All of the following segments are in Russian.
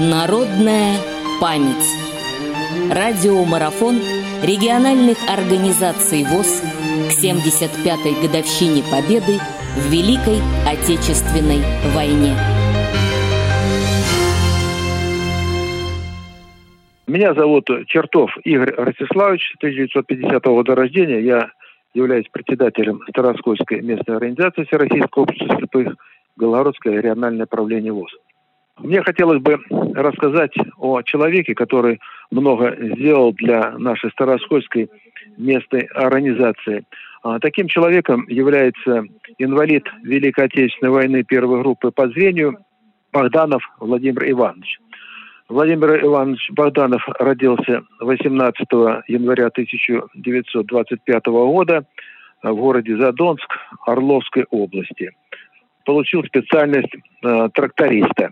Народная память. Радиомарафон региональных организаций ВОЗ к 75-й годовщине Победы в Великой Отечественной войне. Меня зовут Чертов Игорь Ростиславович, 1950 года рождения. Я являюсь председателем Староскольской местной организации Всероссийского общества слепых Белгородское региональное правление ВОЗ. Мне хотелось бы рассказать о человеке, который много сделал для нашей Староскольской местной организации. А, таким человеком является инвалид Великой Отечественной войны первой группы по зрению Богданов Владимир Иванович. Владимир Иванович Богданов родился 18 января 1925 года в городе Задонск Орловской области. Получил специальность э, тракториста.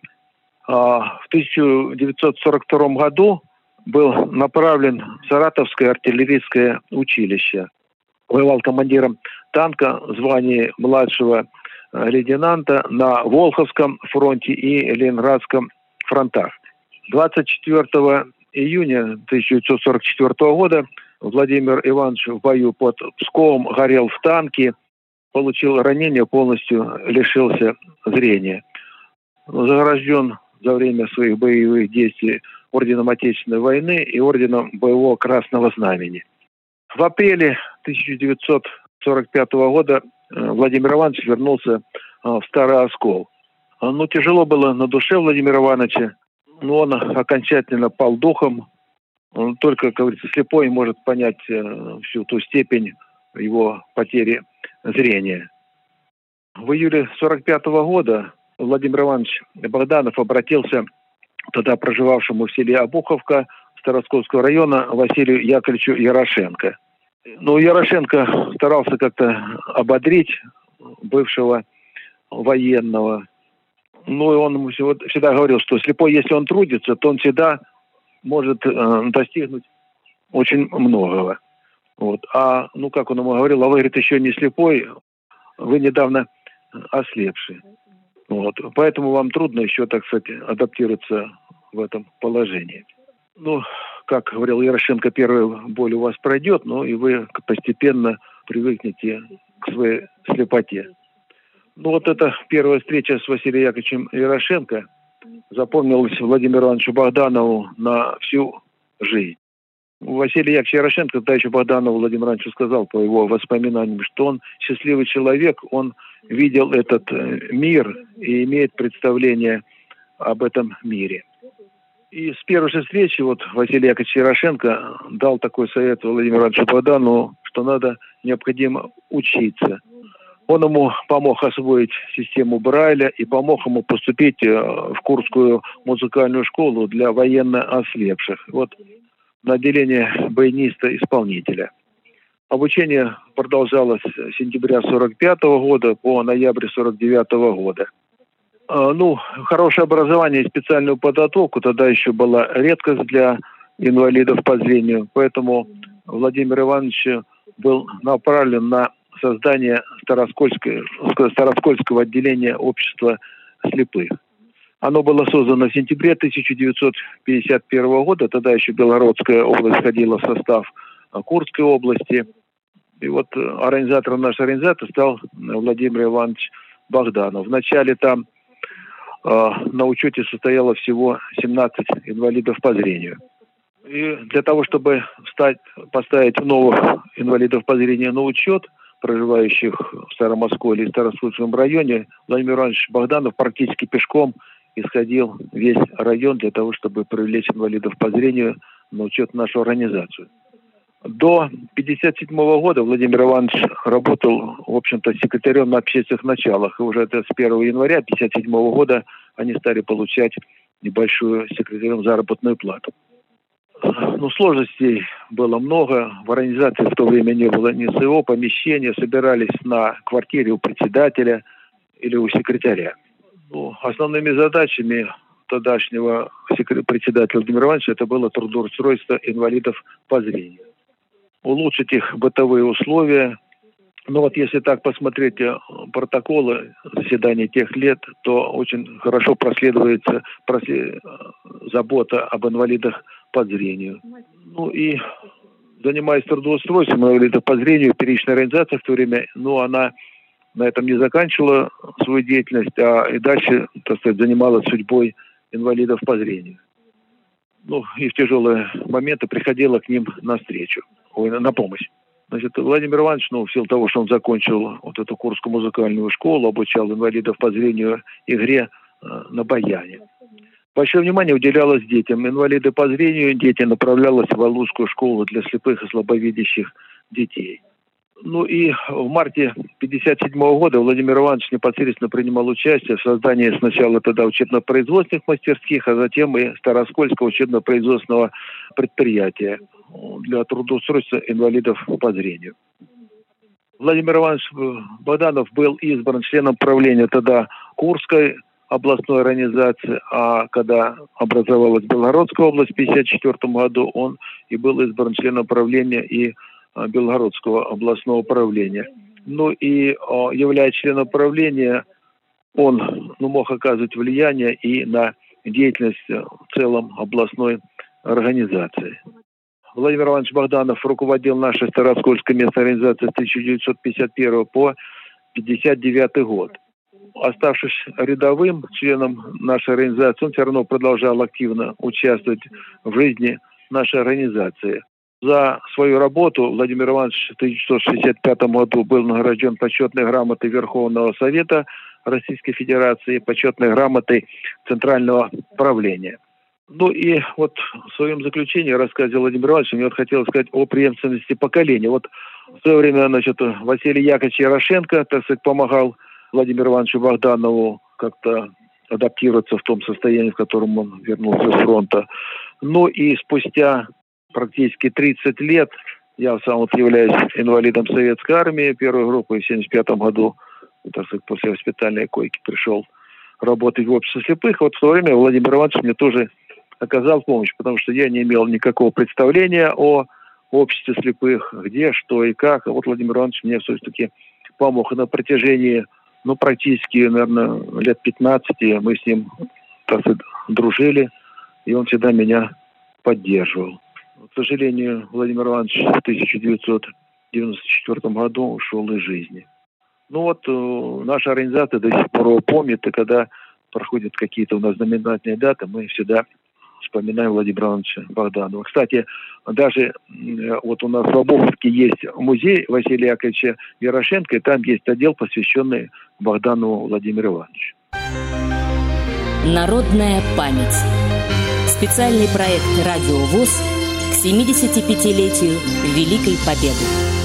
А в 1942 году был направлен в Саратовское артиллерийское училище. Воевал командиром танка в звании младшего э, лейтенанта на Волховском фронте и Ленинградском фронтах. 24 июня 1944 года Владимир Иванович в бою под Псковом горел в танке, получил ранение, полностью лишился зрения. Загражден за время своих боевых действий Орденом Отечественной войны и Орденом Боевого Красного Знамени. В апреле 1945 года э, Владимир Иванович вернулся э, в Старый Оскол. Ну, тяжело было на душе Владимира Ивановича но он окончательно пал духом. Он только, как говорится, слепой может понять э, всю ту степень его потери зрения. В июле 1945 года Владимир Иванович Богданов обратился тогда проживавшему в селе Обуховка Старосковского района Василию Яковлевичу Ярошенко. Ну, Ярошенко старался как-то ободрить бывшего военного, ну, и он всегда говорил, что слепой, если он трудится, то он всегда может э, достигнуть очень многого. Вот. А, ну, как он ему говорил, а вы, говорит, еще не слепой, вы недавно ослепший. Вот. Поэтому вам трудно еще, так сказать, адаптироваться в этом положении. Ну, как говорил Ярошенко, первая боль у вас пройдет, но и вы постепенно привыкнете к своей слепоте. Ну вот эта первая встреча с Василием Яковлевичем Ярошенко запомнилась Владимиру Ивановичу Богданову на всю жизнь. Василий Яковлевич Ярошенко, когда еще Владимир Ивановичу сказал по его воспоминаниям, что он счастливый человек, он видел этот э, мир и имеет представление об этом мире. И с первой же встречи вот Василий Яковлевич Ярошенко дал такой совет Владимиру Ивановичу Богданову, что надо необходимо учиться – он ему помог освоить систему Брайля и помог ему поступить э, в Курскую музыкальную школу для военно ослепших. Вот на отделение баяниста-исполнителя. Обучение продолжалось с сентября 45 года по ноябрь 49 года. А, ну, хорошее образование и специальную подготовку тогда еще была редкость для инвалидов по зрению, поэтому Владимир Иванович был направлен на создания Староскольского, Староскольского отделения общества слепых. Оно было создано в сентябре 1951 года, тогда еще Белгородская область входила в состав Курской области. И вот организатором нашей организации стал Владимир Иванович Богданов. Вначале там э, на учете состояло всего 17 инвалидов по зрению. И для того, чтобы встать, поставить новых инвалидов по зрению на учет – проживающих в Старом и Старосудском районе, Владимир Иванович Богданов практически пешком исходил весь район для того, чтобы привлечь инвалидов по зрению на учет нашу организацию. До 1957 года Владимир Иванович работал, в общем-то, секретарем на общественных началах. И уже это с 1 января 1957 года они стали получать небольшую секретарем заработную плату. Ну, сложностей было много. В организации в то время не было ни своего помещения. Собирались на квартире у председателя или у секретаря. Ну, основными задачами тогдашнего председателя Владимира Ивановича это было трудоустройство инвалидов по зрению. Улучшить их бытовые условия. Ну вот если так посмотреть э, протоколы заседаний тех лет, то очень хорошо проследуется, прослед... забота об инвалидах по зрению. Ну и занимаясь трудоустройством инвалидов по зрению, первичная организация в то время, ну, она на этом не заканчивала свою деятельность, а и дальше, так сказать, занималась судьбой инвалидов по зрению. Ну, и в тяжелые моменты приходила к ним на встречу, на помощь. Значит, Владимир Иванович, ну, в силу того, что он закончил вот эту Курскую музыкальную школу, обучал инвалидов по зрению игре э, на баяне. Большое внимание уделялось детям. Инвалиды по зрению дети направлялись в Алужскую школу для слепых и слабовидящих детей. Ну и в марте 1957 года Владимир Иванович непосредственно принимал участие в создании сначала тогда учебно-производственных мастерских, а затем и Староскольского учебно-производственного предприятия для трудоустройства инвалидов по зрению. Владимир Иванович Богданов был избран членом правления тогда Курской областной организации, а когда образовалась Белгородская область в 1954 году, он и был избран членом правления и Белгородского областного управления. Ну и а, являясь членом правления, он ну, мог оказывать влияние и на деятельность в целом областной организации. Владимир Иванович Богданов руководил нашей Староскольской местной организацией с 1951 по 1959 год оставшись рядовым членом нашей организации, он все равно продолжал активно участвовать в жизни нашей организации. За свою работу Владимир Иванович в 1965 году был награжден почетной грамотой Верховного Совета Российской Федерации почетной грамотой Центрального правления. Ну и вот в своем заключении рассказе Владимир Иванович мне вот хотелось сказать о преемственности поколения. Вот в свое время, значит, Василий Яковлевич Ярошенко, так сказать, помогал Владимиру Ивановичу Богданову как-то адаптироваться в том состоянии, в котором он вернулся с фронта. Ну и спустя практически 30 лет я сам вот являюсь инвалидом советской армии первой группы в 75 году, так сказать, после госпитальной койки пришел работать в обществе слепых. Вот в то время Владимир Иванович мне тоже оказал помощь, потому что я не имел никакого представления о обществе слепых, где, что и как. А вот Владимир Иванович мне все-таки помог на протяжении ну, практически, наверное, лет 15 мы с ним так сказать, дружили, и он всегда меня поддерживал. К сожалению, Владимир Иванович в 1994 году ушел из жизни. Ну вот, э, наша организация до сих пор помнит, и когда проходят какие-то у нас знаменательные даты, мы всегда вспоминаем Владимира Ивановича Богданова. Кстати, даже вот у нас в Обуховке есть музей Василия Яковлевича Ярошенко, и там есть отдел, посвященный Богданову Владимиру Ивановичу. Народная память. Специальный проект «Радио ВОЗ» к 75-летию Великой Победы.